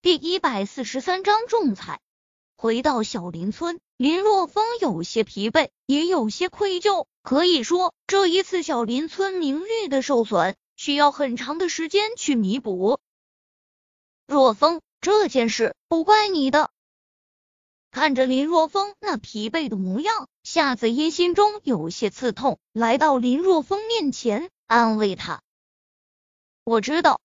第一百四十三章仲裁。回到小林村，林若风有些疲惫，也有些愧疚。可以说，这一次小林村名誉的受损，需要很长的时间去弥补。若风，这件事不怪你的。看着林若风那疲惫的模样，夏子音心中有些刺痛，来到林若风面前，安慰他：“我知道。”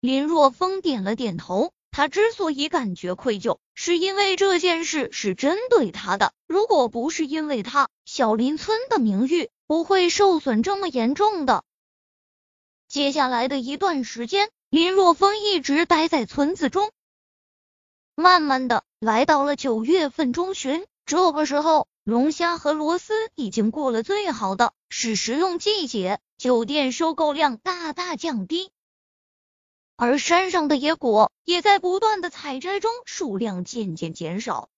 林若风点了点头。他之所以感觉愧疚，是因为这件事是针对他的。如果不是因为他，小林村的名誉不会受损这么严重的。接下来的一段时间，林若风一直待在村子中。慢慢的，来到了九月份中旬，这个时候，龙虾和螺丝已经过了最好的是食用季节，酒店收购量大大降低。而山上的野果也在不断的采摘中，数量渐渐减少。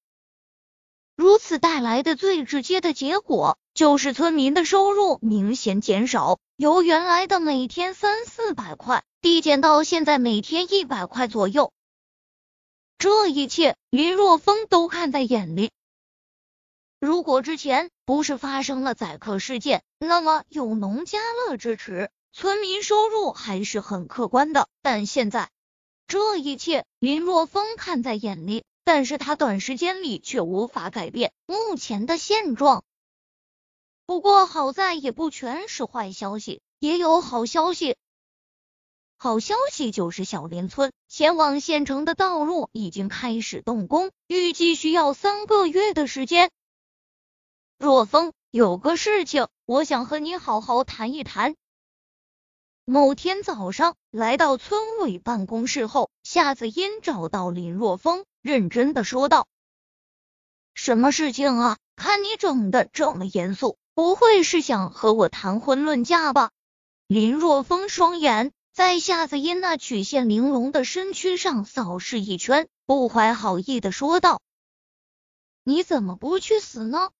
如此带来的最直接的结果，就是村民的收入明显减少，由原来的每天三四百块递减到现在每天一百块左右。这一切，林若风都看在眼里。如果之前不是发生了宰客事件，那么有农家乐支持。村民收入还是很可观的，但现在这一切林若风看在眼里，但是他短时间里却无法改变目前的现状。不过好在也不全是坏消息，也有好消息。好消息就是小林村前往县城的道路已经开始动工，预计需要三个月的时间。若风，有个事情我想和你好好谈一谈。某天早上，来到村委办公室后，夏子音找到林若风，认真的说道：“什么事情啊？看你整的这么严肃，不会是想和我谈婚论嫁吧？”林若风双眼在夏子音那曲线玲珑的身躯上扫视一圈，不怀好意的说道：“你怎么不去死呢？”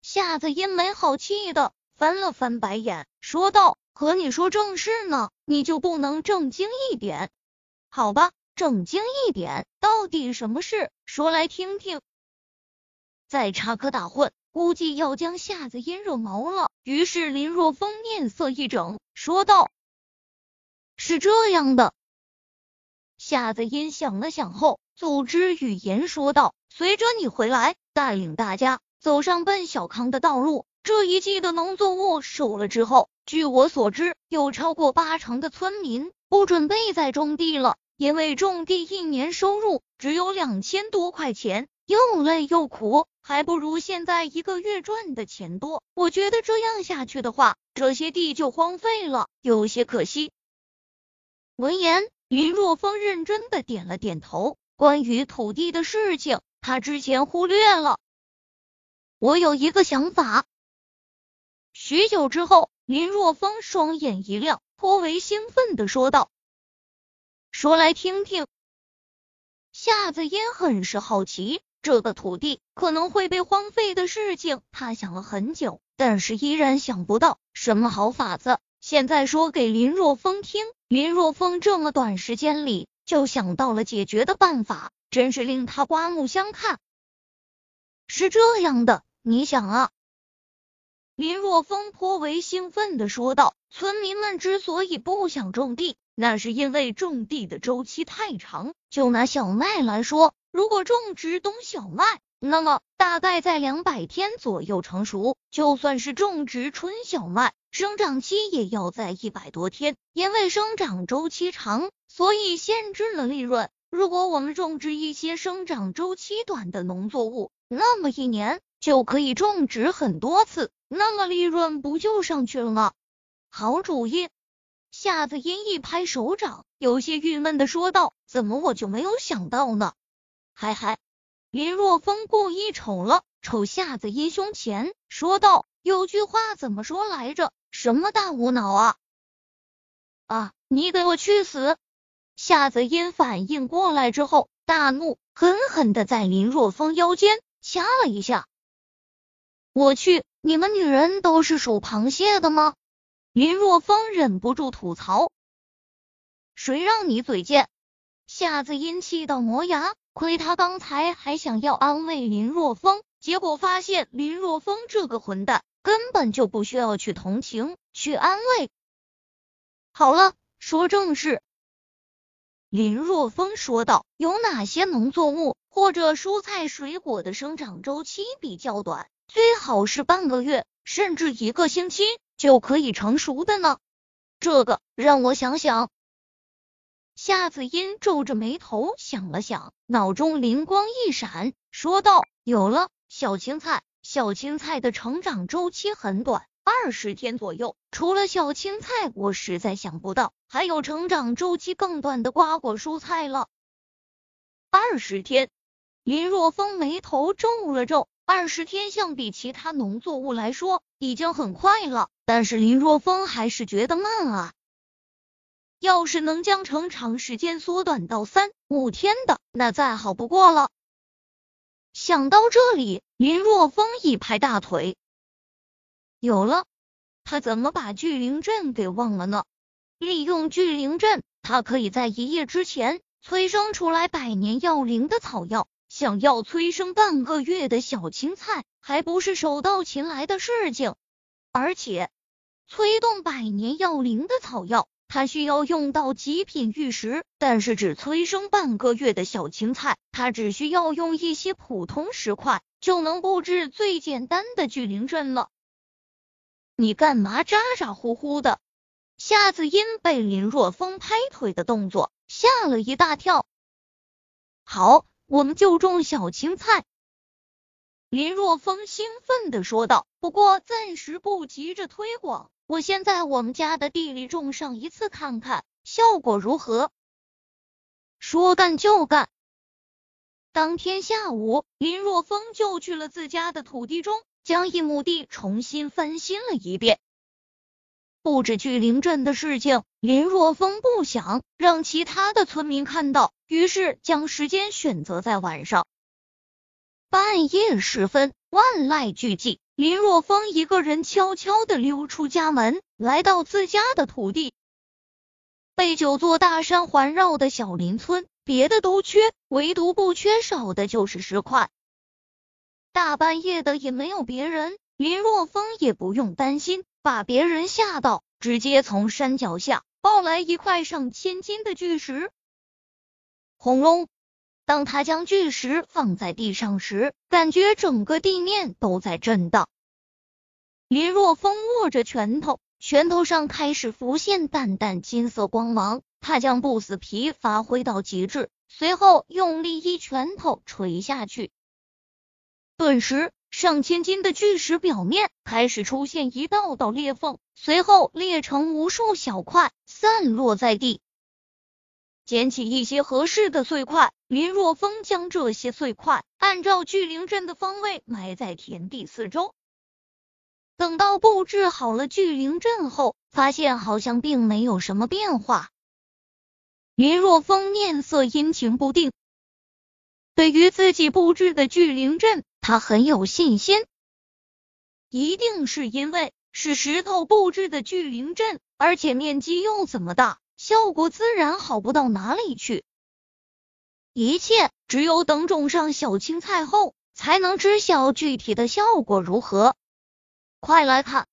夏子音没好气的翻了翻白眼，说道。和你说正事呢，你就不能正经一点？好吧，正经一点，到底什么事？说来听听。再插科打诨，估计要将夏子音惹毛了。于是林若风面色一整，说道：“是这样的。”夏子音想了想后，组织语言说道：“随着你回来，带领大家走上奔小康的道路。这一季的农作物收了之后。”据我所知，有超过八成的村民不准备再种地了，因为种地一年收入只有两千多块钱，又累又苦，还不如现在一个月赚的钱多。我觉得这样下去的话，这些地就荒废了，有些可惜。闻言，林若风认真的点了点头。关于土地的事情，他之前忽略了。我有一个想法。许久之后。林若风双眼一亮，颇为兴奋的说道：“说来听听。”夏子嫣很是好奇，这个土地可能会被荒废的事情，他想了很久，但是依然想不到什么好法子。现在说给林若风听，林若风这么短时间里就想到了解决的办法，真是令他刮目相看。是这样的，你想啊。林若风颇为兴奋的说道：“村民们之所以不想种地，那是因为种地的周期太长。就拿小麦来说，如果种植冬小麦，那么大概在两百天左右成熟；就算是种植春小麦，生长期也要在一百多天。因为生长周期长，所以限制了利润。如果我们种植一些生长周期短的农作物，那么一年就可以种植很多次。”那么利润不就上去了吗？好主意！夏子音一拍手掌，有些郁闷的说道：“怎么我就没有想到呢？”嗨嗨，林若风故意瞅了瞅夏子音胸前，说道：“有句话怎么说来着？什么大无脑啊？”啊！你给我去死！夏子音反应过来之后，大怒，狠狠的在林若风腰间掐了一下。我去！你们女人都是属螃蟹的吗？林若风忍不住吐槽：“谁让你嘴贱？”夏子阴气到磨牙，亏他刚才还想要安慰林若风，结果发现林若风这个混蛋根本就不需要去同情、去安慰。好了，说正事。林若风说道：“有哪些农作物或者蔬菜水果的生长周期比较短，最好是半个月甚至一个星期就可以成熟的呢？”这个让我想想。夏子音皱着眉头想了想，脑中灵光一闪，说道：“有了，小青菜。小青菜的成长周期很短。”二十天左右，除了小青菜，我实在想不到还有成长周期更短的瓜果蔬菜了。二十天，林若风眉头皱了皱。二十天相比其他农作物来说，已经很快了，但是林若风还是觉得慢啊。要是能将成长时间缩短到三五天的，那再好不过了。想到这里，林若风一拍大腿。有了，他怎么把聚灵阵给忘了呢？利用聚灵阵，他可以在一夜之前催生出来百年药灵的草药。想要催生半个月的小青菜，还不是手到擒来的事情。而且，催动百年药灵的草药，它需要用到极品玉石，但是只催生半个月的小青菜，它只需要用一些普通石块就能布置最简单的聚灵阵了。你干嘛咋咋呼呼的？夏子音被林若风拍腿的动作吓了一大跳。好，我们就种小青菜。林若风兴奋的说道。不过暂时不急着推广，我先在我们家的地里种上一次，看看效果如何。说干就干。当天下午，林若风就去了自家的土地中。将一亩地重新翻新了一遍，布置聚灵阵的事情，林若风不想让其他的村民看到，于是将时间选择在晚上。半夜时分，万籁俱寂，林若风一个人悄悄的溜出家门，来到自家的土地。被九座大山环绕的小林村，别的都缺，唯独不缺少的就是石块。大半夜的也没有别人，林若风也不用担心把别人吓到，直接从山脚下抱来一块上千斤的巨石。轰隆！当他将巨石放在地上时，感觉整个地面都在震荡。林若风握着拳头，拳头上开始浮现淡淡金色光芒。他将不死皮发挥到极致，随后用力一拳头锤下去。顿时，上千斤的巨石表面开始出现一道道裂缝，随后裂成无数小块，散落在地。捡起一些合适的碎块，林若风将这些碎块按照聚灵阵的方位埋在田地四周。等到布置好了聚灵阵后，发现好像并没有什么变化。林若风面色阴晴不定，对于自己布置的聚灵阵。他很有信心，一定是因为是石头布置的聚灵阵，而且面积又怎么大，效果自然好不到哪里去。一切只有等种上小青菜后，才能知晓具体的效果如何。快来看，